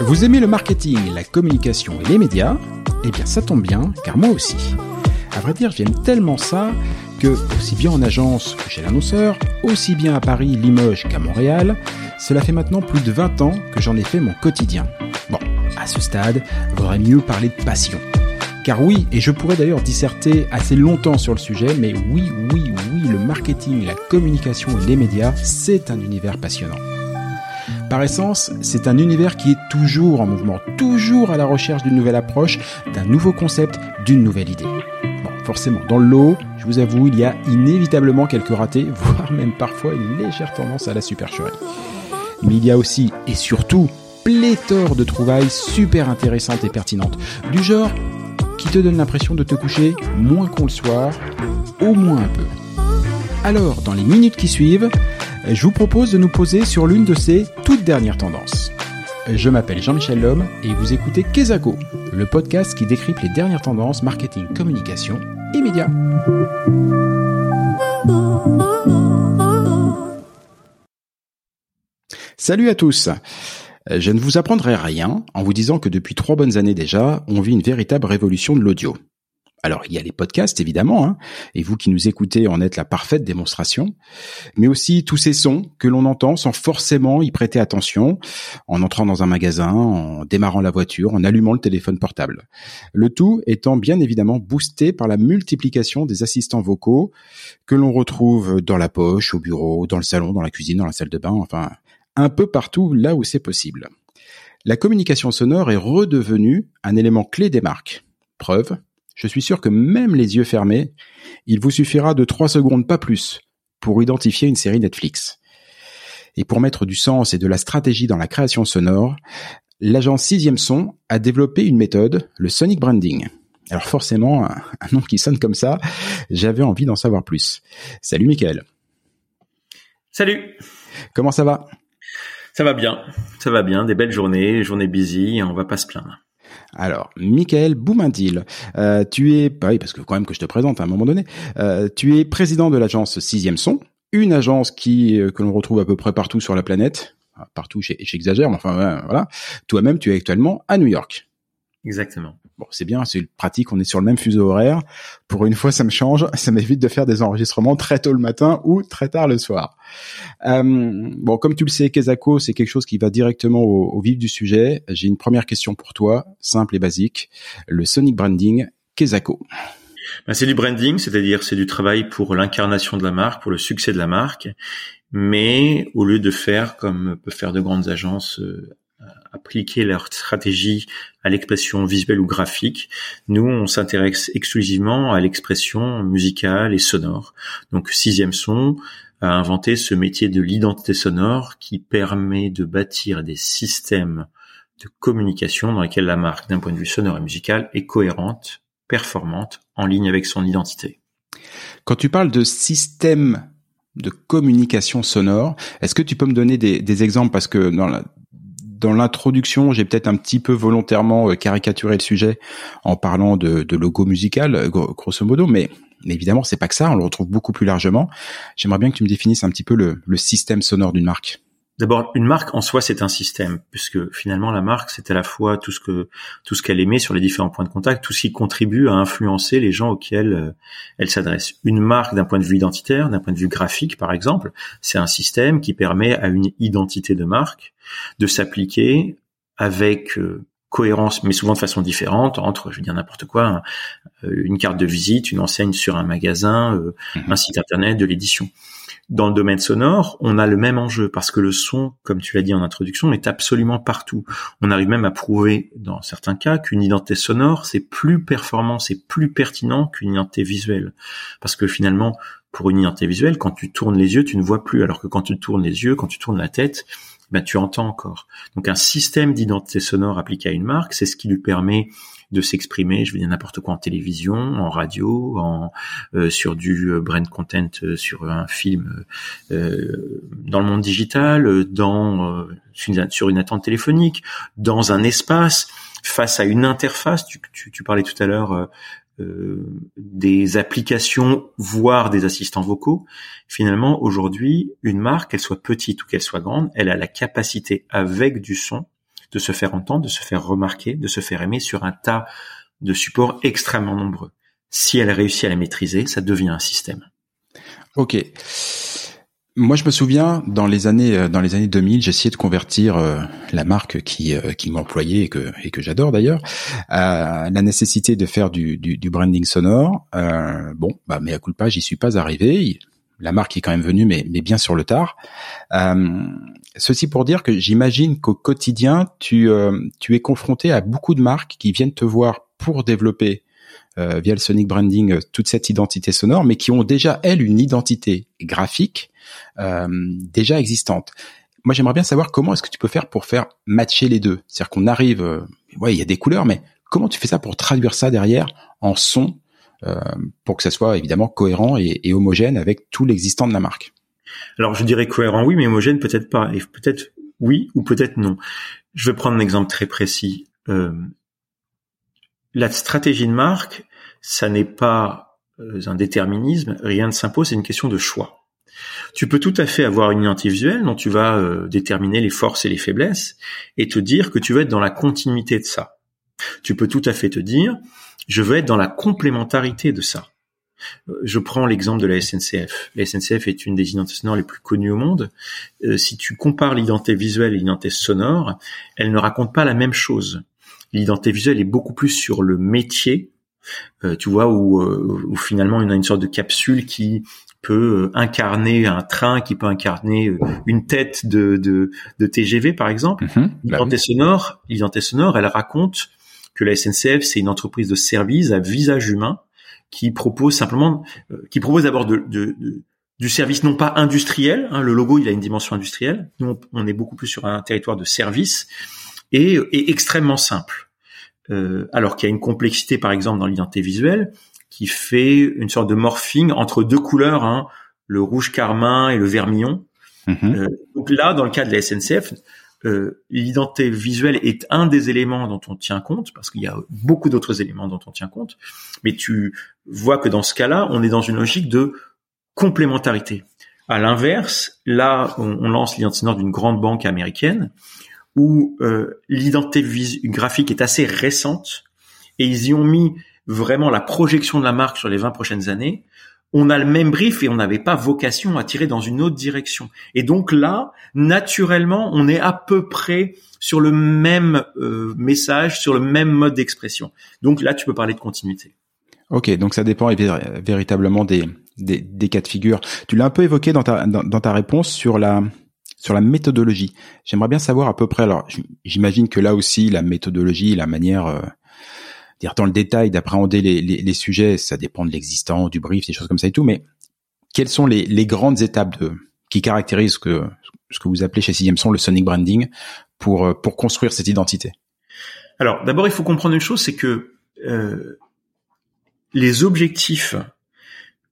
Vous aimez le marketing, la communication et les médias? Eh bien ça tombe bien, car moi aussi. À vrai dire, j'aime tellement ça que, aussi bien en agence que chez l'annonceur, aussi bien à Paris, Limoges qu'à Montréal, cela fait maintenant plus de 20 ans que j'en ai fait mon quotidien. Bon, à ce stade, vaudrait mieux parler de passion. Car oui, et je pourrais d'ailleurs disserter assez longtemps sur le sujet, mais oui, oui, oui, le marketing, la communication et les médias, c'est un univers passionnant. Par essence, c'est un univers qui est toujours en mouvement, toujours à la recherche d'une nouvelle approche, d'un nouveau concept, d'une nouvelle idée. Forcément, dans le lot, je vous avoue, il y a inévitablement quelques ratés, voire même parfois une légère tendance à la supercherie. Mais il y a aussi, et surtout, pléthore de trouvailles super intéressantes et pertinentes, du genre qui te donne l'impression de te coucher moins con le soir, au moins un peu. Alors, dans les minutes qui suivent, je vous propose de nous poser sur l'une de ces toutes dernières tendances. Je m'appelle Jean-Michel Lhomme et vous écoutez Kezako, le podcast qui décrypte les dernières tendances marketing, communication et médias. Salut à tous Je ne vous apprendrai rien en vous disant que depuis trois bonnes années déjà, on vit une véritable révolution de l'audio. Alors, il y a les podcasts, évidemment, hein, et vous qui nous écoutez en êtes la parfaite démonstration, mais aussi tous ces sons que l'on entend sans forcément y prêter attention, en entrant dans un magasin, en démarrant la voiture, en allumant le téléphone portable. Le tout étant bien évidemment boosté par la multiplication des assistants vocaux que l'on retrouve dans la poche, au bureau, dans le salon, dans la cuisine, dans la salle de bain, enfin, un peu partout là où c'est possible. La communication sonore est redevenue un élément clé des marques. Preuve, je suis sûr que même les yeux fermés, il vous suffira de trois secondes, pas plus, pour identifier une série Netflix. Et pour mettre du sens et de la stratégie dans la création sonore, l'agence Sixième Son a développé une méthode, le Sonic Branding. Alors forcément, un, nom qui sonne comme ça, j'avais envie d'en savoir plus. Salut Michael. Salut. Comment ça va? Ça va bien, ça va bien, des belles journées, journées busy, on va pas se plaindre. Alors, Michael Boumindil, euh, tu es, bah parce que quand même que je te présente à un moment donné, euh, tu es président de l'agence Sixième Son, une agence qui euh, que l'on retrouve à peu près partout sur la planète, partout, j'exagère, mais enfin voilà. Toi-même, tu es actuellement à New York. Exactement. Bon, c'est bien, c'est pratique, on est sur le même fuseau horaire. Pour une fois, ça me change, ça m'évite de faire des enregistrements très tôt le matin ou très tard le soir. Euh, bon, comme tu le sais, Kezako, c'est quelque chose qui va directement au, au vif du sujet. J'ai une première question pour toi, simple et basique. Le Sonic Branding, Kezako. Ben, c'est du branding, c'est-à-dire c'est du travail pour l'incarnation de la marque, pour le succès de la marque, mais au lieu de faire comme peuvent faire de grandes agences euh, appliquer leur stratégie à l'expression visuelle ou graphique. Nous, on s'intéresse exclusivement à l'expression musicale et sonore. Donc, Sixième Son a inventé ce métier de l'identité sonore qui permet de bâtir des systèmes de communication dans lesquels la marque, d'un point de vue sonore et musical, est cohérente, performante, en ligne avec son identité. Quand tu parles de système de communication sonore, est-ce que tu peux me donner des, des exemples? Parce que dans la, dans l'introduction, j'ai peut-être un petit peu volontairement euh, caricaturé le sujet en parlant de, logo musical, euh, grosso modo, mais, évidemment, c'est pas que ça, on le retrouve beaucoup plus largement. J'aimerais bien que tu me définisses un petit peu le système sonore d'une marque. D'abord, une marque en soi, c'est un système, puisque finalement, la marque, c'est à la fois tout ce que tout ce qu'elle émet sur les différents points de contact, tout ce qui contribue à influencer les gens auxquels euh, elle s'adresse. Une marque, d'un point de vue identitaire, d'un point de vue graphique, par exemple, c'est un système qui permet à une identité de marque de s'appliquer avec euh, cohérence, mais souvent de façon différente entre, je veux dire n'importe quoi, euh, une carte de visite, une enseigne sur un magasin, mmh un site internet, de l'édition dans le domaine sonore, on a le même enjeu parce que le son, comme tu l'as dit en introduction, est absolument partout. On arrive même à prouver, dans certains cas, qu'une identité sonore, c'est plus performant, c'est plus pertinent qu'une identité visuelle. Parce que finalement, pour une identité visuelle, quand tu tournes les yeux, tu ne vois plus, alors que quand tu tournes les yeux, quand tu tournes la tête, ben, tu entends encore. Donc un système d'identité sonore appliqué à une marque, c'est ce qui lui permet de s'exprimer, je veux dire n'importe quoi en télévision, en radio, en euh, sur du euh, brand content, euh, sur un film, dans le monde digital, dans sur une attente téléphonique, dans un espace, face à une interface. Tu, tu, tu parlais tout à l'heure des applications, voire des assistants vocaux. Finalement, aujourd'hui, une marque, qu'elle soit petite ou qu'elle soit grande, elle a la capacité, avec du son, de se faire entendre, de se faire remarquer, de se faire aimer sur un tas de supports extrêmement nombreux. Si elle réussit à la maîtriser, ça devient un système. Ok. Moi, je me souviens dans les années euh, dans les années 2000, j'essayais de convertir euh, la marque qui euh, qui m'employait et que et que j'adore d'ailleurs à la nécessité de faire du du, du branding sonore. bon, bah mais à coup de pas, j'y suis pas arrivé. La marque est quand même venue, mais mais bien sur le tard. ceci pour dire que j'imagine qu'au quotidien, tu tu es confronté à beaucoup de marques qui viennent te voir pour développer via le sonic branding toute cette identité sonore, mais qui ont déjà elles une identité graphique euh, déjà existantes. Moi, j'aimerais bien savoir comment est-ce que tu peux faire pour faire matcher les deux. C'est-à-dire qu'on arrive, euh, ouais, il y a des couleurs, mais comment tu fais ça pour traduire ça derrière en son euh, pour que ça soit évidemment cohérent et, et homogène avec tout l'existant de la marque? Alors, je dirais cohérent, oui, mais homogène peut-être pas, et peut-être oui ou peut-être non. Je vais prendre un exemple très précis. Euh, la stratégie de marque, ça n'est pas un déterminisme, rien ne s'impose, c'est une question de choix. Tu peux tout à fait avoir une identité visuelle dont tu vas euh, déterminer les forces et les faiblesses et te dire que tu veux être dans la continuité de ça. Tu peux tout à fait te dire, je veux être dans la complémentarité de ça. Euh, je prends l'exemple de la SNCF. La SNCF est une des identités sonores les plus connues au monde. Euh, si tu compares l'identité visuelle et l'identité sonore, elles ne racontent pas la même chose. L'identité visuelle est beaucoup plus sur le métier, tu vois, où, où, finalement on a une sorte de capsule qui peut euh, incarner un train, qui peut incarner euh, une tête de, de, de TGV par exemple. Mhm. Bah l'identité sonore, l'identité sonore, elle raconte que la SNCF c'est une entreprise de service à visage humain qui propose simplement, euh, qui propose d'abord de, de, du service non pas industriel. Hein, le logo il a une dimension industrielle. Nous on est beaucoup plus sur un territoire de service et, et extrêmement simple. Euh, alors qu'il y a une complexité par exemple dans l'identité visuelle qui fait une sorte de morphing entre deux couleurs, hein, le rouge carmin et le vermillon. Mhm. Euh, donc là, dans le cas de la SNCF, euh, l'identité visuelle est un des éléments dont on tient compte, parce qu'il y a beaucoup d'autres éléments dont on tient compte, mais tu vois que dans ce cas-là, on est dans une logique de complémentarité. À l'inverse, là, on, lance l'identité sonore d'une grande banque américaine, où euh, l'identité graphique est assez récente, et ils y ont mis vraiment la projection de la marque sur les 20 prochaines années, on a le même brief et on n'avait pas vocation à tirer dans une autre direction. Et donc là, naturellement, on est à peu près sur le même euh, message, sur le même mode d'expression. Donc là, tu peux parler de continuité. Ok, donc ça dépend véritablement des, des, cas de figure. Tu l'as un peu évoqué dans ta, dans, ta réponse sur la, sur la méthodologie. J'aimerais bien savoir à peu près. Alors, j'imagine que là aussi, la méthodologie, la manière euh, dire dans le détail d'appréhender les, sujets, ça dépend de l'existant, du brief, des choses comme ça et tout, mais quelles sont les, grandes étapes qui caractérisent ce que, vous appelez chez Sixième Son le sonic branding pour, euh, construire cette identité? Alors, d'abord, il faut comprendre une chose, c'est que euh, les objectifs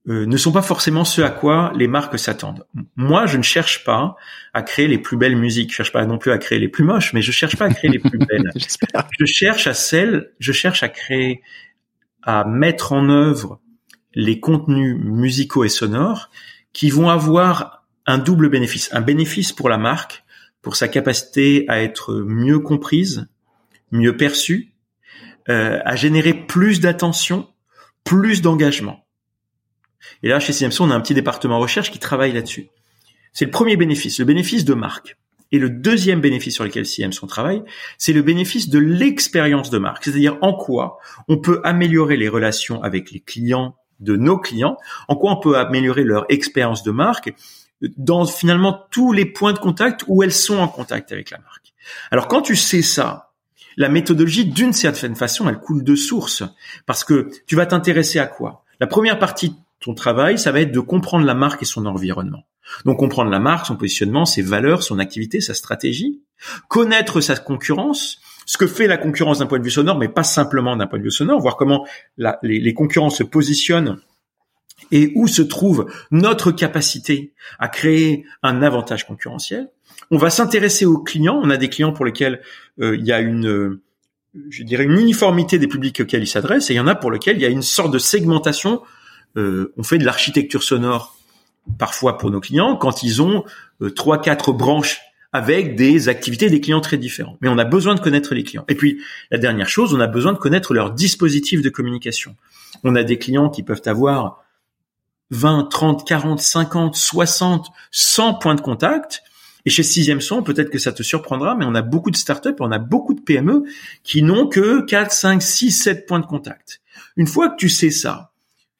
euh, ne sont pas forcément ceux à quoi les marques s'attendent. Moi, je ne cherche pas à créer les plus belles musiques. Je cherche pas non plus à créer les plus moches, mais je cherche pas à créer les plus belles. je cherche à celles, je cherche à créer, à mettre en œuvre les contenus musicaux et sonores qui vont avoir un double bénéfice. Un bénéfice pour la marque, pour sa capacité à être mieux comprise, mieux perçue, euh, à générer plus d'attention, plus d'engagement. Et là, chez CMC, on a un petit département recherche qui travaille là-dessus. C'est le premier bénéfice, le bénéfice de marque. Et le deuxième bénéfice sur lequel CMC travaille, c'est le bénéfice de l'expérience de marque. C'est-à-dire en quoi on peut améliorer les relations avec les clients de nos clients, en quoi on peut améliorer leur expérience de marque dans finalement tous les points de contact où elles sont en contact avec la marque. Alors quand tu sais ça, la méthodologie d'une certaine façon, elle coule de source parce que tu vas t'intéresser à quoi? La première partie ton travail, ça va être de comprendre la marque et son environnement. Donc comprendre la marque, son positionnement, ses valeurs, son activité, sa stratégie, connaître sa concurrence ce que fait la concurrence d'un point de vue sonore, mais pas simplement d'un point de vue sonore, voir comment les, concurrents se positionnent et où se trouve notre capacité à créer un avantage concurrentiel. On va s'intéresser aux clients. On a des clients pour lesquels euh, il y a une, je dirais, une uniformité des publics auxquels ils s'adressent, et il y en a pour lesquels il y a une sorte de segmentation. Euh, on fait de l'architecture sonore parfois pour nos clients quand ils ont euh, trois, quatre branches avec des activités des clients très différents. Mais on a besoin de connaître les clients. Et puis, la dernière chose, on a besoin de connaître leur dispositif de communication. On a des clients qui peuvent avoir 20, 30, 40, 50, 60, 100 points de contact. Et chez Sixième Son, peut-être que ça te surprendra, mais on a beaucoup de startups on a beaucoup de PME qui n'ont que 4, 5, 6, 7 points de contact. Une fois que tu sais ça,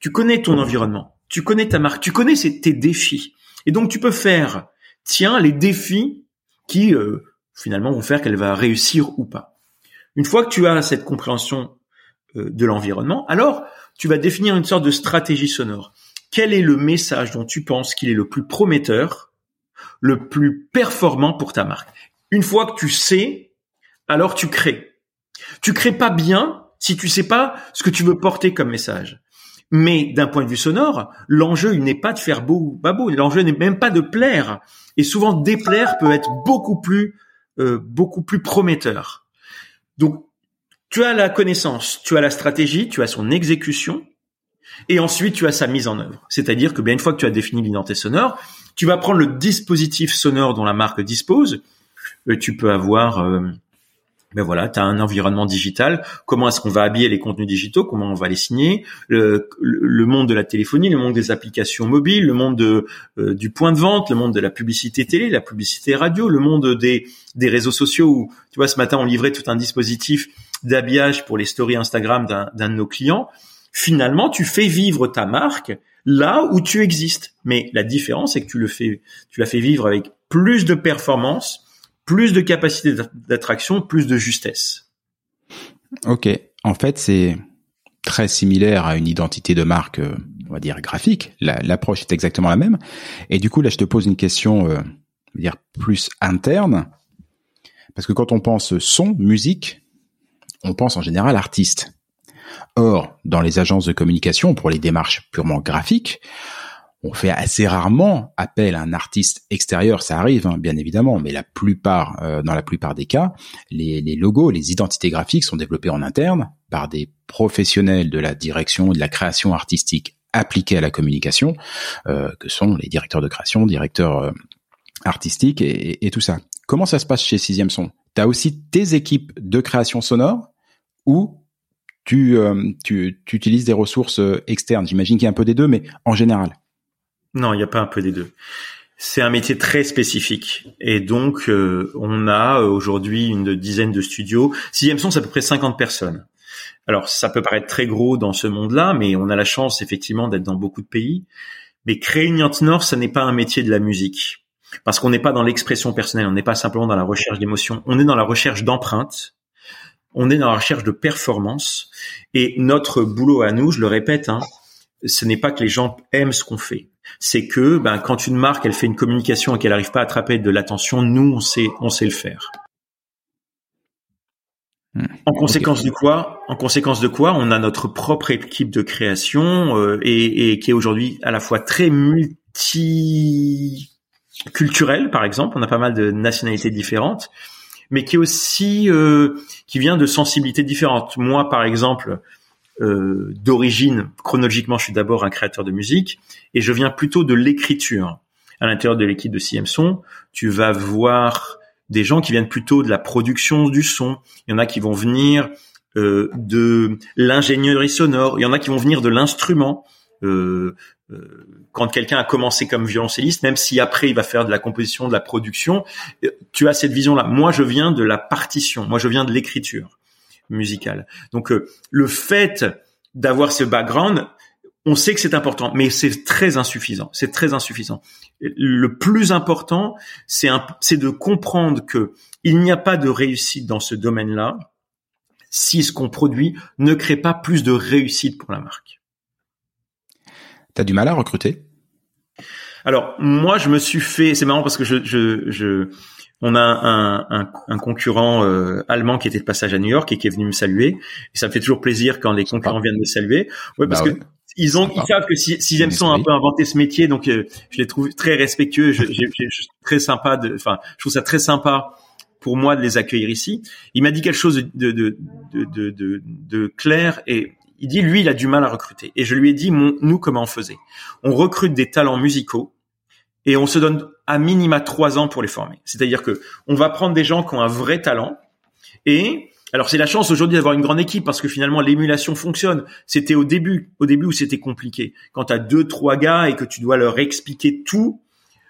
tu connais ton environnement, tu connais ta marque, tu connais tes défis. Et donc tu peux faire, tiens, les défis qui euh, finalement vont faire qu'elle va réussir ou pas. Une fois que tu as cette compréhension euh, de l'environnement, alors tu vas définir une sorte de stratégie sonore quel est le message dont tu penses qu'il est le plus prometteur, le plus performant pour ta marque? Une fois que tu sais, alors tu crées. Tu crées pas bien si tu sais pas ce que tu veux porter comme message. Mais d'un point de vue sonore, l'enjeu n'est pas de faire beau ou pas beau. L'enjeu n'est même pas de plaire. Et souvent déplaire peut être beaucoup plus euh, beaucoup plus prometteur. Donc tu as la connaissance, tu as la stratégie, tu as son exécution, et ensuite, tu as sa mise en œuvre. C'est-à-dire que bien une fois que tu as défini l'identité sonore, tu vas prendre le dispositif sonore dont la marque dispose. Et tu peux avoir, euh, ben voilà, tu as un environnement digital. Comment est-ce qu'on va habiller les contenus digitaux? Comment on va les signer? Le, monde de la téléphonie, le monde des applications mobiles, le monde de, euh, du point de vente, le monde de la publicité télé, la publicité radio, le monde des, des réseaux sociaux. Où, tu vois, ce matin, on livrait tout un dispositif d'habillage pour les stories Instagram d'un de nos clients finalement, tu fais vivre ta marque là où tu existes. Mais la différence, c'est que tu le fais, tu la fais vivre avec plus de performance, plus de capacité d'attraction, plus de justesse. Ok. En fait, c'est très similaire à une identité de marque, euh, on va dire graphique. L'approche est exactement la même. Et du coup, là, je te pose une question, euh, dire plus interne, parce que quand on pense son, musique, on pense en général artiste. Or, dans les agences de communication, pour les démarches purement graphiques, on fait assez rarement appel à un artiste extérieur, ça arrive hein, bien évidemment, mais la plupart, euh, dans la plupart des cas, les, logos, les identités graphiques sont développés en interne par des professionnels de la direction et de la création artistique appliqués à la communication, euh, que sont les directeurs de création, directeurs euh, artistiques et, et, tout ça. Comment ça se passe chez Sixième Son? T'as aussi tes équipes de création sonore ou tu, euh, tu, tu, utilises des ressources euh, externes? J'imagine qu'il y a un peu des deux, mais en général. Non, il n'y a pas un peu des deux. C'est un métier très spécifique et donc euh, on a aujourd'hui une dizaine de studios. Sixième son, c'est à peu près 50 personnes. Alors ça peut paraître très gros dans ce monde-là, mais on a la chance effectivement d'être dans beaucoup de pays. Mais créer une Nord, ça n'est pas un métier de la musique parce qu'on n'est pas dans l'expression personnelle, on n'est pas simplement dans la recherche d'émotions, on est dans la recherche d'empreintes on est dans la recherche de performance et notre boulot à nous, je le répète, hein, ce n'est pas que les gens aiment ce qu'on fait. C'est que ben, quand une marque elle fait une communication et qu'elle n'arrive pas à attraper de l'attention, nous on sait on sait le faire. Hmm. En conséquence de quoi En conséquence de quoi On a notre propre équipe de création euh, et, et, qui est aujourd'hui à la fois très multiculturelle, par exemple. On a pas mal de nationalités différentes mais qui est aussi euh, qui vient de sensibilités différentes. Moi, par exemple, euh, d'origine, chronologiquement, je suis d'abord un créateur de musique et je viens plutôt de l'écriture. À l'intérieur de l'équipe de CM Son, tu vas voir des gens qui viennent plutôt de la production du son. Il y en a qui vont venir euh, de l'ingénierie sonore. Il y en a qui vont venir de l'instrument. Euh, euh, quand quelqu'un a commencé comme violoncelliste, même si après il va faire de la composition, de la production, euh, tu as cette vision-là. Moi, je viens de la partition. Moi, je viens de l'écriture musicale. Donc, le fait d'avoir ce background, on sait que c'est important, mais c'est très insuffisant. C'est très insuffisant. Le plus important, c'est de comprendre que il n'y a pas de réussite dans ce domaine-là si ce qu'on produit ne crée pas plus de réussite pour la marque. T'as du mal à recruter? Alors moi, je me suis fait. C'est marrant parce que je, je, je on a un, un, un concurrent euh, allemand qui était de passage à New York et qui est venu me saluer. Et ça me fait toujours plaisir quand les concurrents viennent me saluer. Ouais, parce bah que ils ont, ils savent que sixième son a un peu inventé ce métier, donc euh, je les trouve très respectueux, je, je, je, très sympa. De, enfin, je trouve ça très sympa pour moi de les accueillir ici. Il m'a dit quelque chose de, de, de, de, de clair et il dit lui il a du mal à recruter. Et je lui ai dit nous comment on faisait. On recrute des talents musicaux et on se donne à minima trois ans pour les former. C'est-à-dire que on va prendre des gens qui ont un vrai talent et alors c'est la chance aujourd'hui d'avoir une grande équipe parce que finalement l'émulation fonctionne. C'était au début, au début où c'était compliqué. Quand tu as deux trois gars et que tu dois leur expliquer tout,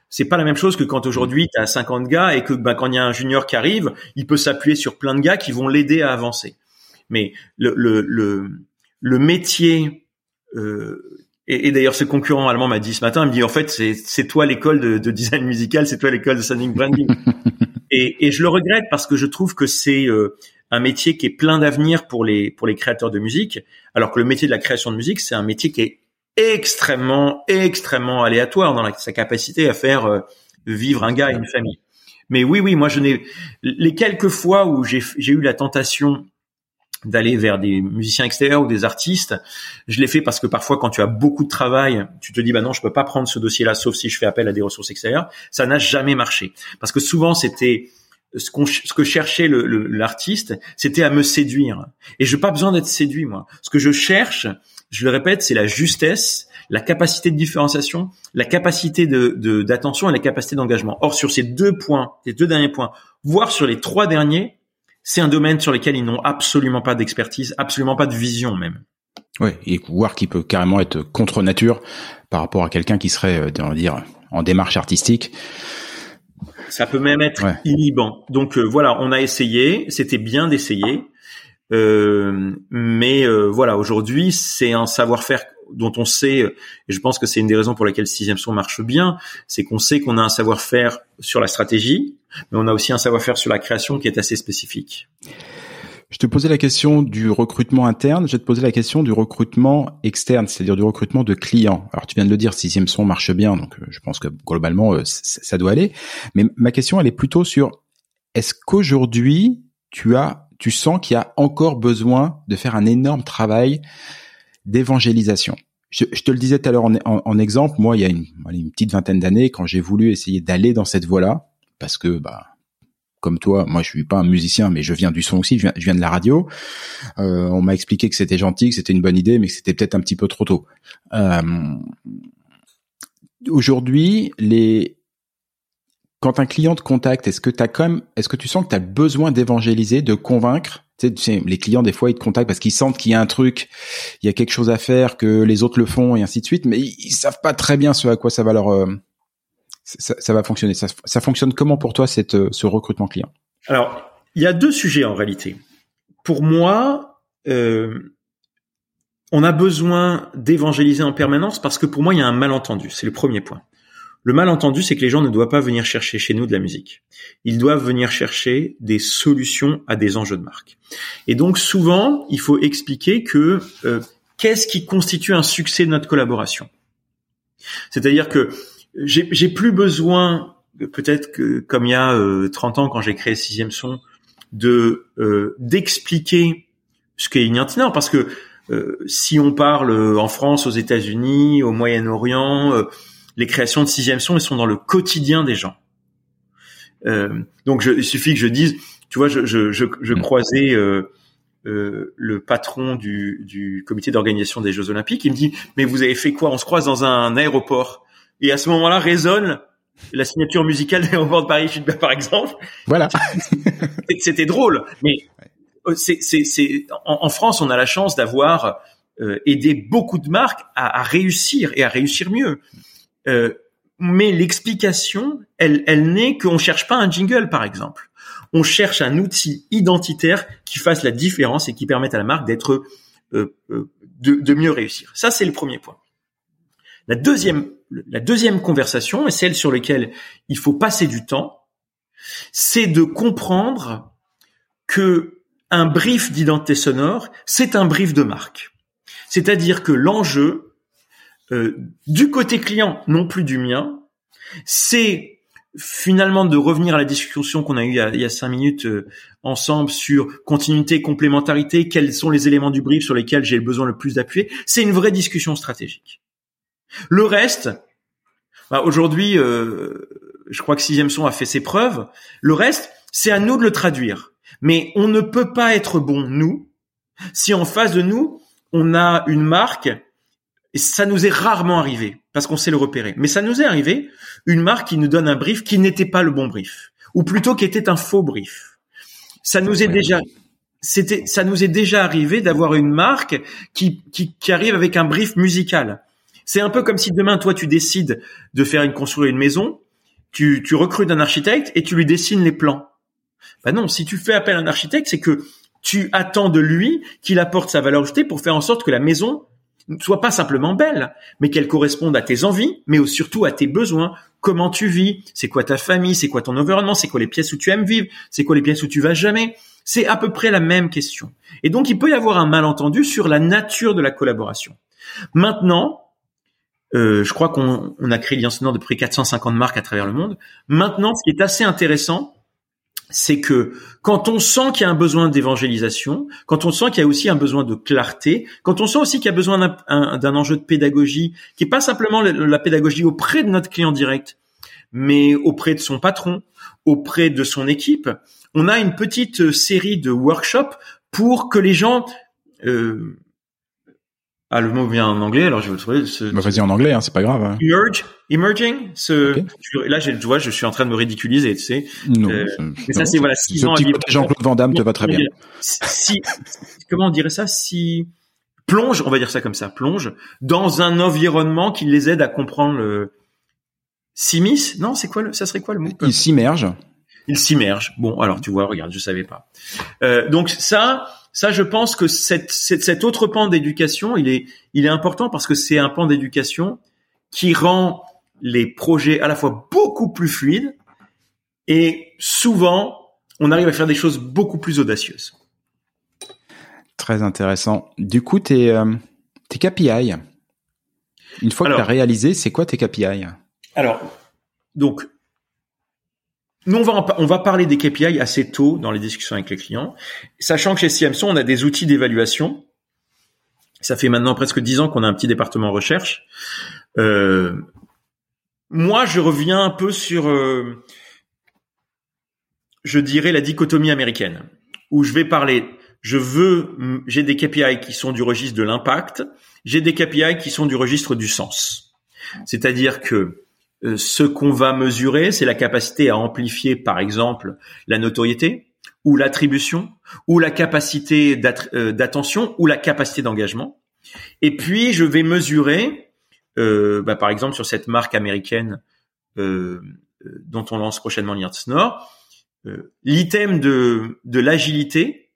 c'est pas la même chose que quand aujourd'hui tu as 50 gars et que ben, quand il y a un junior qui arrive, il peut s'appuyer sur plein de gars qui vont l'aider à avancer. Mais le le le, le métier euh, et, et d'ailleurs, ce concurrent allemand m'a dit ce matin, il me dit en fait, c'est toi l'école de, de, design musical, c'est toi l'école de sounding branding. et, et, je le regrette parce que je trouve que c'est euh, un métier qui est plein d'avenir pour les pour les créateurs de musique, alors que le métier de la création de musique, c'est un métier qui est extrêmement extrêmement aléatoire dans sa capacité à faire euh, vivre un gars et une famille. Mais oui, oui, moi je n'ai les quelques fois où j'ai eu la tentation d'aller vers des musiciens extérieurs ou des artistes. Je l'ai fait parce que parfois, quand tu as beaucoup de travail, tu te dis, bah non, je peux pas prendre ce dossier-là, sauf si je fais appel à des ressources extérieures. Ça n'a jamais marché. Parce que souvent, c'était ce, ce que cherchait l'artiste, c'était à me séduire. Et je n'ai pas besoin d'être séduit, moi. Ce que je cherche, je le répète, c'est la justesse, la capacité de différenciation, la capacité de, d'attention et la capacité d'engagement. Or, sur ces deux points, ces deux derniers points, voire sur les trois derniers, c'est un domaine sur lequel ils n'ont absolument pas d'expertise, absolument pas de vision même. Oui, et voir qu'il peut carrément être contre nature par rapport à quelqu'un qui serait, euh, on va dire, en démarche artistique. Ça peut même être inhibant. Donc euh, voilà, on a essayé, c'était bien d'essayer, euh, mais voilà, aujourd'hui c'est un savoir-faire dont on sait, et je pense que c'est une des raisons pour lesquelles sixième son marche bien, c'est qu'on sait qu'on a un savoir-faire sur la stratégie, mais on a aussi un savoir-faire sur la création qui est assez spécifique. Je te posais la question du recrutement interne, je vais te poser la question du recrutement externe, c'est-à-dire du recrutement de clients. Alors tu viens de le dire, sixième son marche bien, donc euh, je pense que globalement euh, ça doit aller. Mais ma question, elle est plutôt sur est-ce qu'aujourd'hui tu as, tu sens qu'il y a encore besoin de faire un énorme travail d'évangélisation? Je, te le disais tout à l'heure en, exemple, moi, il y a une, une petite vingtaine d'années, quand j'ai voulu essayer d'aller dans cette voie-là, parce que, bah, comme toi, moi, je suis pas un musicien, mais je viens du son aussi, je viens, de la radio. Euh, on m'a expliqué que c'était gentil, que c'était une bonne idée, mais que c'était peut-être un petit peu trop tôt. Euh, aujourd'hui, les quand un client te contacte, est-ce que tu quand même, est-ce que tu sens que tu as besoin d'évangéliser, de convaincre? Tu sais, les clients des fois ils te contactent parce qu'ils sentent qu'il y a un truc, il y a quelque chose à faire, que les autres le font et ainsi de suite, mais ils, savent pas très bien ce à quoi ça va leur, euh, ça, va fonctionner. Ça, ça, fonctionne comment pour toi cette, euh, ce recrutement client? Alors, il y a deux sujets en réalité. Pour moi, euh, on a besoin d'évangéliser en permanence parce que pour moi il y a un malentendu. C'est le premier point. Le malentendu, c'est que les gens ne doivent pas venir chercher chez nous de la musique. Ils doivent venir chercher des solutions à des enjeux de marque. Et donc souvent, il faut expliquer que euh, qu'est-ce qui constitue un succès de notre collaboration? C'est-à-dire que j'ai plus besoin, peut-être que comme il y a 30 euh, ans quand j'ai créé Sixième Son, de euh, d'expliquer ce qu'est Ignantinant, parce que si on parle en France, aux États-Unis, au Moyen-Orient, les créations de sixième son, elles sont dans le quotidien des gens. Euh, donc, je, il suffit que je dise, tu vois, je, je, je, je mm. croisais euh, euh, le patron du, du comité d'organisation des Jeux Olympiques. Il me dit, mais vous avez fait quoi? On se croise dans un aéroport. Et à ce moment-là, résonne la signature musicale de l'aéroport de Paris, par exemple. Voilà. C'était drôle, mais c'est, c'est, c'est en, en, France, on a la chance d'avoir euh, aidé beaucoup de marques à, à réussir et à réussir mieux. Euh, mais l'explication, elle, elle n'est qu'on cherche pas un jingle, par exemple. On cherche un outil identitaire qui fasse la différence et qui permette à la marque d'être euh, euh, de, de, mieux réussir. Ça, c'est le premier point. La deuxième, conversation, et celle sur laquelle il faut passer du temps, c'est de comprendre que un brief d'identité sonore, c'est un brief de marque. C'est-à-dire que l'enjeu, euh, du côté client, non plus du mien, c'est finalement de revenir à la discussion qu'on a eue il y a, cinq minutes euh, ensemble sur continuité, complémentarité, quels sont les éléments du brief sur lesquels j'ai besoin le plus d'appuyer, c'est une vraie discussion stratégique. Le reste, bah, aujourd'hui, euh, je crois que Sixième Son a fait ses preuves. Le reste, c'est à nous de le traduire. Mais on ne peut pas être bon, nous, si en face de nous, on a une marque, et ça nous est rarement arrivé, parce qu'on sait le repérer, mais ça nous est arrivé, une marque qui nous donne un brief qui n'était pas le bon brief, ou plutôt qui était un faux brief. Ça nous est déjà, c'était, ça nous est déjà arrivé d'avoir une marque qui, qui, qui arrive avec un brief musical. C'est un peu comme si demain, toi, tu décides de faire une construire une maison, tu, tu recrutes un architecte et tu lui dessines les plans. Ben non, si tu fais appel à un architecte, c'est que tu attends de lui qu'il apporte sa valeur ajoutée pour faire en sorte que la maison ne soit pas simplement belle, mais qu'elle corresponde à tes envies, mais surtout à tes besoins. Comment tu vis? C'est quoi ta famille? C'est quoi ton environnement? C'est quoi les pièces où tu aimes vivre? C'est quoi les pièces où tu vas jamais? C'est à peu près la même question. Et donc, il peut y avoir un malentendu sur la nature de la collaboration. Maintenant, euh, je crois qu'on a créé Lien de près 450 marques à travers le monde. Maintenant, ce qui est assez intéressant, c'est que quand on sent qu'il y a un besoin d'évangélisation, quand on sent qu'il y a aussi un besoin de clarté, quand on sent aussi qu'il y a besoin d'un enjeu de pédagogie, qui est pas simplement la, pédagogie auprès de notre client direct, mais auprès de son patron, auprès de son équipe, on a une petite série de workshops pour que les gens euh, ah, le mot vient en anglais, alors je vais le trouver. Ce, bah, vas-y en anglais, hein, c'est pas grave. Hein. Emerge, emerging. Ce, là, je, tu vois, je suis en train de me ridiculiser, tu sais. Non. Euh, mais ça, c'est voilà, six ans. Jean-Claude Van Damme te va très bien. Si, comment on dirait ça? Si plonge, on va dire ça comme ça, plonge dans un environnement qui les aide à comprendre le. S'immisce Non, c'est quoi le Ça serait quoi le mot? Il s'immerge. Il s'immerge. Bon, alors tu vois, regarde, je savais pas. Euh, donc ça ça, je pense que cette, cet autre pan d'éducation, il est, il est important parce que c'est un pan d'éducation qui rend les projets à la fois beaucoup plus fluides et souvent, on arrive à faire des choses beaucoup plus audacieuses. Très intéressant. Du coup, tes, euh, tes KPI, une fois que tu as réalisé, c'est quoi tes KPI Alors, donc, on va, parler des KPI assez tôt dans les discussions avec les clients, sachant que chez CMSO, on a des outils d'évaluation. Ça fait maintenant presque dix ans qu'on a un petit département recherche. Euh, moi, je reviens un peu sur, euh, je dirais, la dichotomie américaine, où je vais parler, je veux, j'ai des KPI qui sont du registre de l'impact, j'ai des KPI qui sont du registre du sens. C'est-à-dire que ce qu'on va mesurer, c'est la capacité à amplifier, par exemple, la notoriété ou l'attribution ou la capacité euh, d'attention ou la capacité d'engagement. Et puis, je vais mesurer, euh, bah, par exemple, sur cette marque américaine dont on lance prochainement Nord, l'item de, de l'agilité,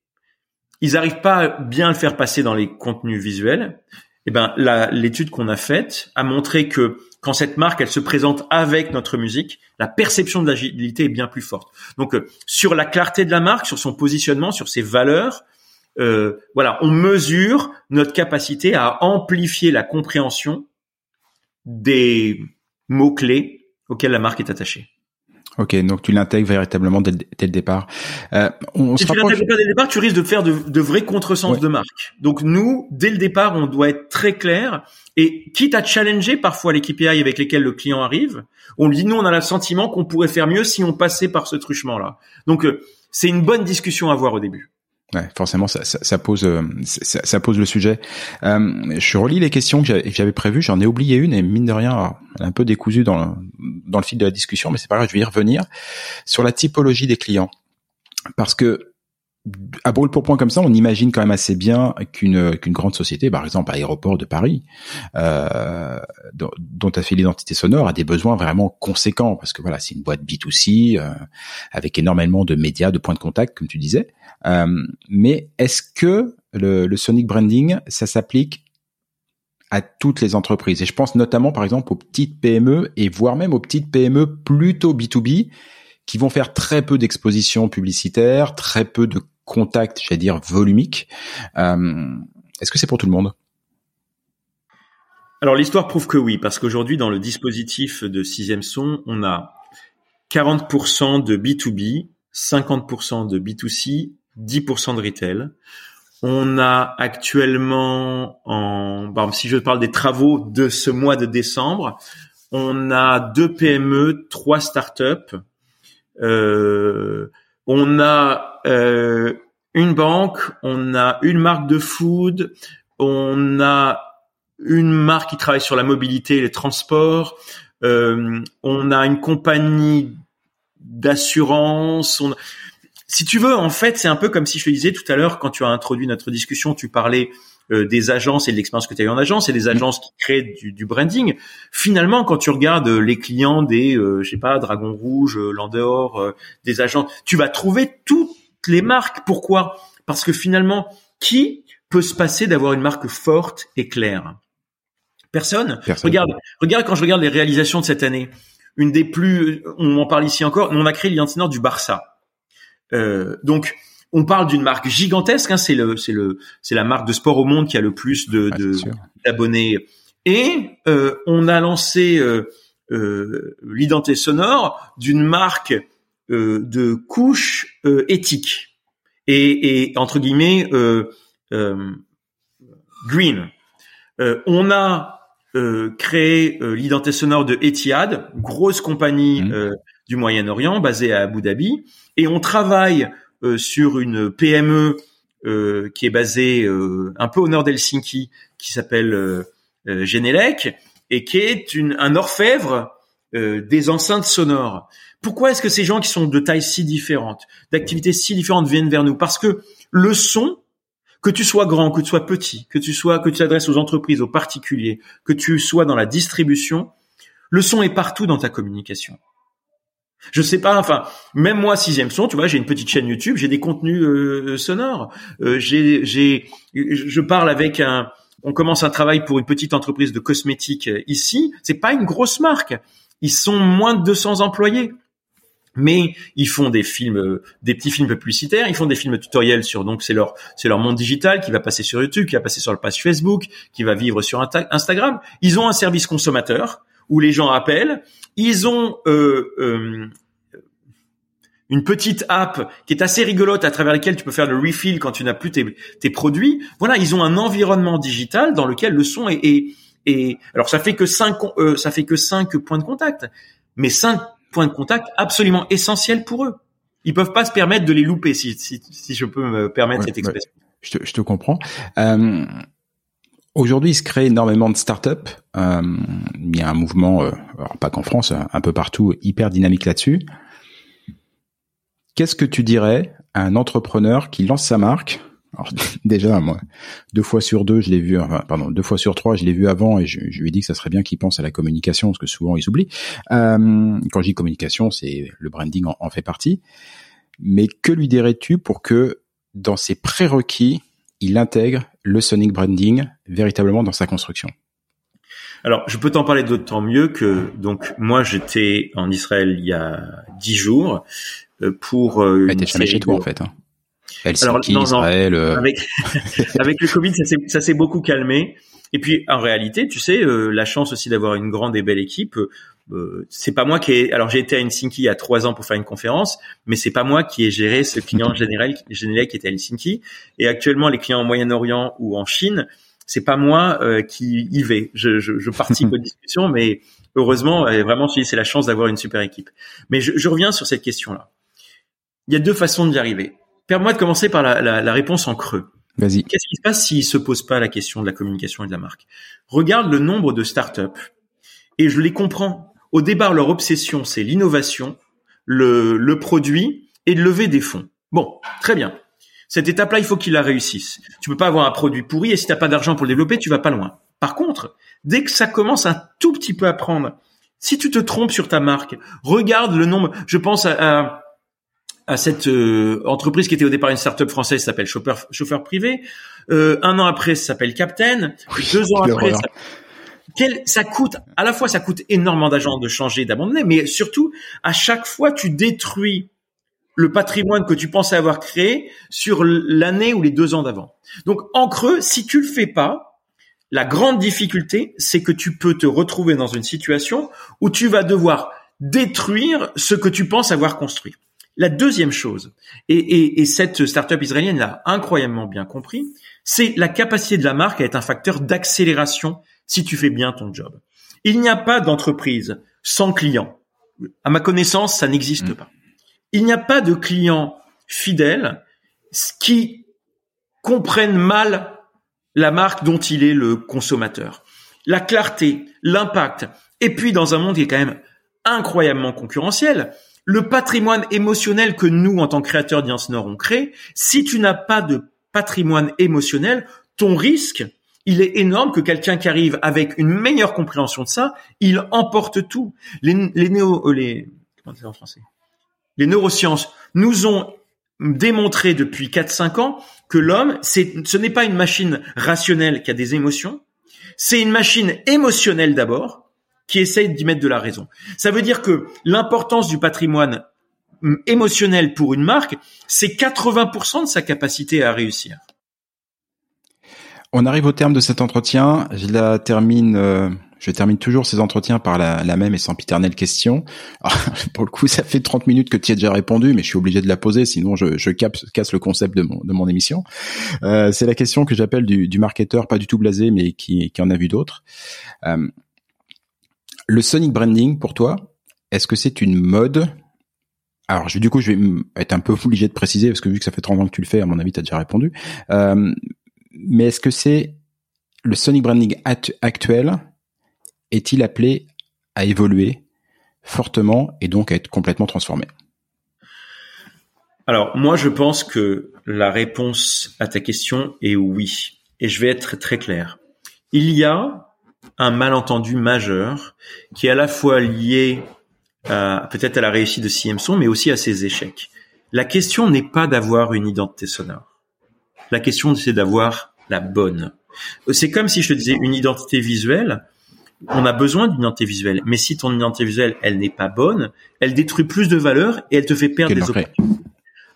ils n'arrivent pas à bien le faire passer dans les contenus visuels. Eh ben, l'étude qu'on a faite a montré que quand cette marque elle se présente avec notre musique, la perception de l'agilité est bien plus forte. Donc euh, sur la clarté de la marque, sur son positionnement, sur ses valeurs, euh, voilà, on mesure notre capacité à amplifier la compréhension des mots clés auxquels la marque est attachée. Ok, donc tu l'intègres véritablement dès, le départ. Euh, on si tu l'intègres pas dès le départ, tu risques de faire de, de vrais contresens de marque. Donc nous, dès le départ, on doit être très clair et quitte à challenger parfois les KPI avec lesquels le client arrive, on lui dit nous on a le sentiment qu'on pourrait faire mieux si on passait par ce truchement-là. Donc euh, c'est une bonne discussion à avoir au début. Ouais, forcément, ça, ça, ça pose, euh, ça, ça, pose le sujet. Euh, je relis les questions que j'avais prévues. J'en ai oublié une et mine de rien, un peu décousue dans le, dans le fil de la discussion, mais c'est pas grave, je vais y revenir sur la typologie des clients, parce que à brûle pour point comme ça, on imagine quand même assez bien qu'une qu'une grande société, par exemple Aéroport de Paris, euh, dont, dont a fait l'identité sonore, a des besoins vraiment conséquents parce que voilà, c'est une boîte B2C euh, avec énormément de médias, de points de contact, comme tu disais. Euh, mais est-ce que le, le sonic branding, ça s'applique à toutes les entreprises? Et je pense notamment, par exemple, aux petites PME et voire même aux petites PME plutôt B2B qui vont faire très peu d'expositions publicitaires, très peu de contact, j'allais dire, volumique. Euh, Est-ce que c'est pour tout le monde? Alors l'histoire prouve que oui, parce qu'aujourd'hui dans le dispositif de sixième son, on a 40% de B2B, 50% de B2C, 10% de retail. On a actuellement, en, bon, si je parle des travaux de ce mois de décembre, on a deux PME, trois startups. Euh, on a euh, une banque, on a une marque de food, on a une marque qui travaille sur la mobilité et les transports, euh, on a une compagnie d'assurance. On... Si tu veux, en fait, c'est un peu comme si je te disais tout à l'heure, quand tu as introduit notre discussion, tu parlais euh, des agences et de l'expérience que tu as eu en agence et des agences qui créent du, du, branding. Finalement, quand tu regardes les clients des, euh, je sais pas, Dragon Rouge, euh, Landor, des agences, tu vas trouver toutes les marques. Pourquoi? Parce que finalement, qui peut se passer d'avoir une marque forte et claire? Personne. Regarde, regarde quand je regarde les réalisations de cette année. Une des plus, on en parle ici encore. On a créé l'identité du Barça. Euh, donc, on parle d'une marque gigantesque. Hein, c'est le, c'est le, c'est la marque de sport au monde qui a le plus de, d'abonnés. Et euh, on a lancé euh, l'identité sonore d'une marque euh, de couche euh, éthique et, et, entre guillemets green. on a euh, créé euh, l'identité sonore de Etihad, grosse compagnie mmh. Euh, du Moyen-Orient basée à Abu Dhabi, et on travaille sur une PME qui est basée un peu au nord d'Helsinki, qui s'appelle Genelec, et qui est une, un orfèvre des enceintes sonores. Pourquoi est-ce que ces gens qui sont de tailles si différentes, d'activités si différentes viennent vers nous? Parce que le son que tu sois grand, que tu sois petit, que tu sois, que tu t'adresses aux entreprises, aux particuliers, que tu sois dans la distribution, le son est partout dans ta communication. Je sais pas, enfin, même moi, sixième son, tu vois, j'ai une petite chaîne YouTube, j'ai des contenus euh, sonores, euh, j'ai, j'ai, je parle avec un, on commence un travail pour une petite entreprise de cosmétiques euh, ici. C'est pas une grosse marque. Ils sont moins de 200 employés mais ils font des films, euh, des petits films publicitaires, ils font des films tutoriels sur donc c'est leur c'est leur monde digital qui va passer sur YouTube, qui va passer sur le page Facebook, qui va vivre sur Instagram. Ils ont un service consommateur où les gens appellent. Ils ont euh, euh, une petite app qui est assez rigolote à travers laquelle tu peux faire le refill quand tu n'as plus tes, tes, produits. Voilà, ils ont un environnement digital dans lequel le son est, est, est alors ça fait que cinq euh, ça fait que cinq points de contact, mais cinq point de contact absolument essentiel pour eux. Ils peuvent pas se permettre de les louper, si, si, si je peux me permettre cette expression. Je, te, je, te, comprends. Euh, Aujourd'hui, il se crée énormément de startups. Euh, il y a un mouvement, euh, pas qu'en France, un peu partout, hyper dynamique là-dessus. Qu'est-ce que tu dirais à un entrepreneur qui lance sa marque? Alors, déjà, moi, deux fois sur deux, je l'ai vu, enfin, pardon, deux fois sur trois, je l'ai vu avant et je, lui ai dit que ça serait bien qu'il pense à la communication parce que souvent ils oublient. Euh, quand je dis communication, c'est le branding en, fait partie. Mais que lui dirais-tu pour que dans ses prérequis, il intègre le sonic branding véritablement dans sa construction alors, je peux t'en parler d'autant mieux que donc moi j'étais en Israël il y a dix jours euh, pour. Euh, ah, jamais chez toi en fait. Hein. Alors, non, euh. avec, avec le Covid, ça s'est beaucoup calmé. Et puis, en réalité, tu sais, euh, la chance aussi d'avoir une grande et belle équipe. Euh, c'est pas moi qui ai. Alors, j'ai été à Helsinki il y a trois ans pour faire une conférence, mais c'est pas moi qui ai géré ce client général, général qui était à Helsinki. Et actuellement, les clients au Moyen-Orient ou en Chine, c'est pas moi qui y vais. Je, je, je participe aux discussions, mais heureusement, vraiment, c'est la chance d'avoir une super équipe. Mais je, je reviens sur cette question-là. Il y a deux façons d'y arriver. Permets-moi de commencer par la, la, la réponse en creux. Vas-y. Qu'est-ce qui se passe s'il se pose pas la question de la communication et de la marque? Regarde le nombre de startups et je les comprends. Au départ, leur obsession, c'est l'innovation, le, le produit et de lever des fonds. Bon, très bien. Cette étape-là, il faut qu'il la réussisse. Tu peux pas avoir un produit pourri et si t'as pas d'argent pour le développer, tu vas pas loin. Par contre, dès que ça commence un tout petit peu à prendre, si tu te trompes sur ta marque, regarde le nombre. Je pense à, à à cette euh, entreprise qui était au départ une start-up française s'appelle chauffeur, chauffeur privé. Euh, un an après, ça s'appelle Captain. Deux ans après, ça, quel, ça coûte, à la fois ça coûte énormément d'argent de changer, d'abandonner, mais surtout, à chaque fois, tu détruis le patrimoine que tu pensais avoir créé sur l'année ou les deux ans d'avant. Donc, en creux, si tu le fais pas, la grande difficulté, c'est que tu peux te retrouver dans une situation où tu vas devoir détruire ce que tu penses avoir construit. La deuxième chose, et, et, et cette startup israélienne l'a incroyablement bien compris, c'est la capacité de la marque à être un facteur d'accélération si tu fais bien ton job. Il n'y a pas d'entreprise sans client. À ma connaissance, ça n'existe mm. pas. Il n'y a pas de client fidèle qui comprennent mal la marque dont il est le consommateur. La clarté, l'impact, et puis dans un monde qui est quand même incroyablement concurrentiel, le patrimoine émotionnel que nous, en tant que créateurs Nord, on crée, si tu n'as pas de patrimoine émotionnel, ton risque, il est énorme que quelqu'un qui arrive avec une meilleure compréhension de ça, il emporte tout. Les, les néo, euh, les, comment en français? Les neurosciences nous ont démontré depuis 4-5 ans que l'homme, ce n'est pas une machine rationnelle qui a des émotions, c'est une machine émotionnelle d'abord, qui essaye d'y mettre de la raison. Ça veut dire que l'importance du patrimoine hum, émotionnel pour une marque, c'est 80% de sa capacité à réussir. On arrive au terme de cet entretien. Je la termine euh, je termine toujours ces entretiens par la, même et sans piternelle question. pour le coup, ça fait 30 minutes que tu as déjà répondu, mais je suis obligé de la poser, sinon je, je casse le concept de mon, de mon émission. Euh, c'est la question que j'appelle du, du marketeur, pas du tout blasé, mais qui, qui en a vu d'autres. Euh, le Sonic Branding, pour toi, est-ce que c'est une mode? Alors, du coup, je vais être un peu obligé de préciser, parce que vu que ça fait 30 ans que tu le fais, à mon avis, tu as déjà répondu. Euh, mais est-ce que c'est le Sonic Branding actuel est-il appelé à évoluer fortement et donc à être complètement transformé? Alors moi je pense que la réponse à ta question est oui. Et je vais être très clair. Il y a un malentendu majeur qui est à la fois lié peut-être à la réussite de CMSON, mais aussi à ses échecs. La question n'est pas d'avoir une identité sonore. La question, c'est d'avoir la bonne. C'est comme si je te disais une identité visuelle on a besoin d'une identité visuelle. Mais si ton identité visuelle, elle n'est pas bonne, elle détruit plus de valeur et elle te fait perdre des opportunités.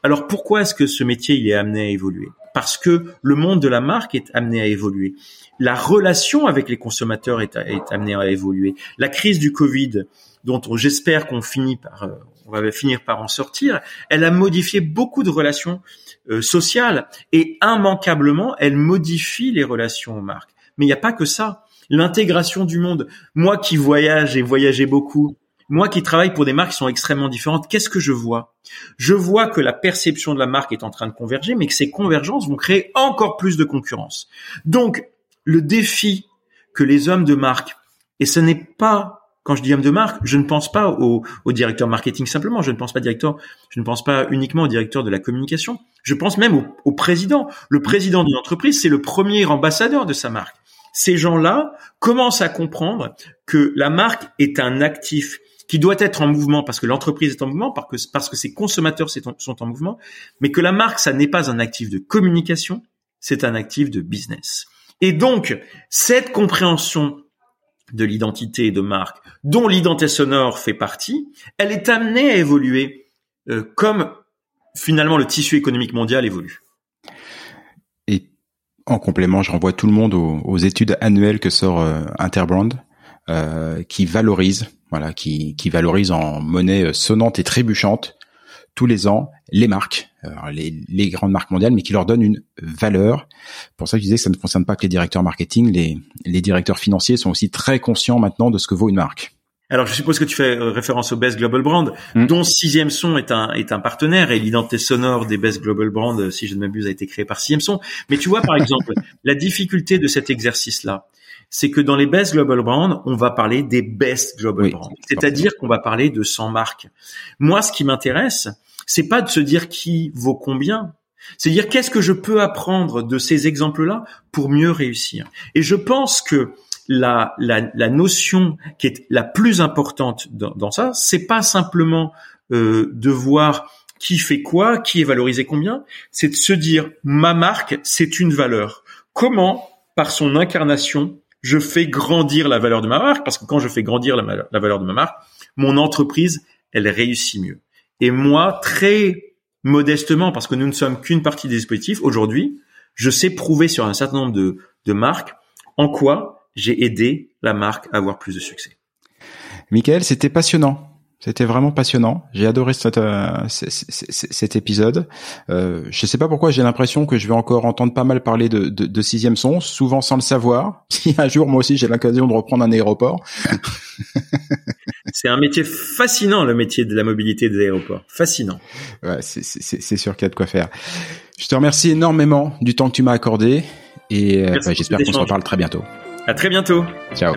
Alors pourquoi est-ce que ce métier il est amené à évoluer? Parce que le monde de la marque est amené à évoluer. La relation avec les consommateurs est, est amenée à évoluer. La crise du Covid, dont j'espère qu'on finit par, euh, on va finir par en sortir, elle a modifié beaucoup de relations euh, sociales et immanquablement, elle modifie les relations aux marques. Mais il n'y a pas que ça l'intégration du monde. Moi qui voyage et voyageais beaucoup, moi qui travaille pour des marques qui sont extrêmement différentes, qu'est-ce que je vois? Je vois que la perception de la marque est en train de converger, mais que ces convergences vont créer encore plus de concurrence. Donc, le défi que les hommes de marque, et ce n'est pas quand je dis homme de marque, je ne pense pas au, directeur marketing simplement, je ne pense pas directeur, je ne pense pas uniquement au directeur de la communication, je pense même au, au président. Le président d'une entreprise, c'est le premier ambassadeur de sa marque ces gens-là commencent à comprendre que la marque est un actif qui doit être en mouvement parce que l'entreprise est en mouvement, parce que, parce que ses consommateurs sont en mouvement, mais que la marque, ça n'est pas un actif de communication, c'est un actif de business. Et donc, cette compréhension de l'identité de marque, dont l'identité sonore fait partie, elle est amenée à évoluer euh, comme finalement le tissu économique mondial évolue. En complément, je renvoie tout le monde aux, études annuelles que sort euh, Interbrand, euh, qui valorise, voilà, qui, valorise en monnaie sonnante et trébuchante tous les ans les marques, les, les, grandes marques mondiales, mais qui leur donne une valeur. Pour ça, je disais que ça ne concerne pas que les directeurs marketing, les, les directeurs financiers sont aussi très conscients maintenant de ce que vaut une marque. Alors, je suppose que tu fais euh, référence au Best Global Brand, mm. dont Sixième Son est un est un partenaire et l'identité sonore des Best Global Brand, euh, si je ne m'abuse, a été créée par Sixième Son. Mais tu vois, par exemple, la difficulté de cet exercice-là, c'est que dans les Best Global Brand, on va parler des Best Global Brand, c'est-à-dire qu'on va parler de 100 marques. Moi, ce qui m'intéresse, c'est pas de se dire qui vaut combien, c'est dire qu'est-ce que je peux apprendre de ces exemples-là pour mieux réussir. Et je pense que la, la, la, notion qui est la plus importante dans, dans ça, c'est pas simplement euh, de voir qui fait quoi, qui est valorisé combien, c'est de se dire ma marque, c'est une valeur. Comment, par son incarnation, je fais grandir la valeur de ma marque Parce que quand je fais grandir la, valeur de ma marque, mon entreprise, elle réussit mieux. Et moi, très modestement, parce que nous ne sommes qu'une partie des dispositifs, aujourd'hui, je sais prouver sur un certain nombre de, de marques en quoi j'ai aidé la marque à avoir plus de succès. Michael, c'était passionnant. C'était vraiment passionnant. J'ai adoré cet, euh, cet épisode. Euh, je sais pas pourquoi j'ai l'impression que je vais encore entendre pas mal parler de, de, de sixième son, souvent sans le savoir. Si un jour moi aussi j'ai l'occasion de reprendre un aéroport. c'est un métier fascinant, le métier de la mobilité des aéroports. Fascinant. Ouais, c'est sûr qu'il y a de quoi faire. Je te remercie énormément du temps que tu m'as accordé et euh, bah, j'espère qu'on se reparle très bientôt. À très bientôt. Ciao.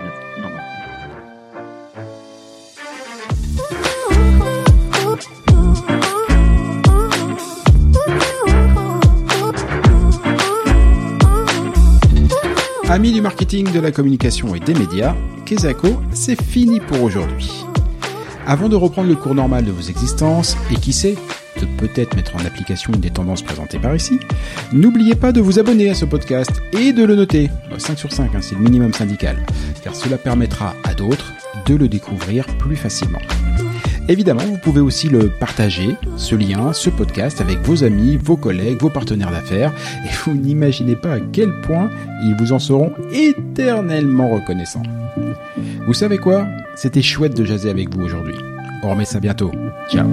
Du marketing, de la communication et des médias, Kezako, c'est fini pour aujourd'hui. Avant de reprendre le cours normal de vos existences, et qui sait, de peut-être mettre en application une des tendances présentées par ici, n'oubliez pas de vous abonner à ce podcast et de le noter. 5 sur 5, hein, c'est le minimum syndical, car cela permettra à d'autres de le découvrir plus facilement. Évidemment, vous pouvez aussi le partager, ce lien, ce podcast avec vos amis, vos collègues, vos partenaires d'affaires, et vous n'imaginez pas à quel point ils vous en seront éternellement reconnaissants. Vous savez quoi? C'était chouette de jaser avec vous aujourd'hui. On remet ça bientôt. Ciao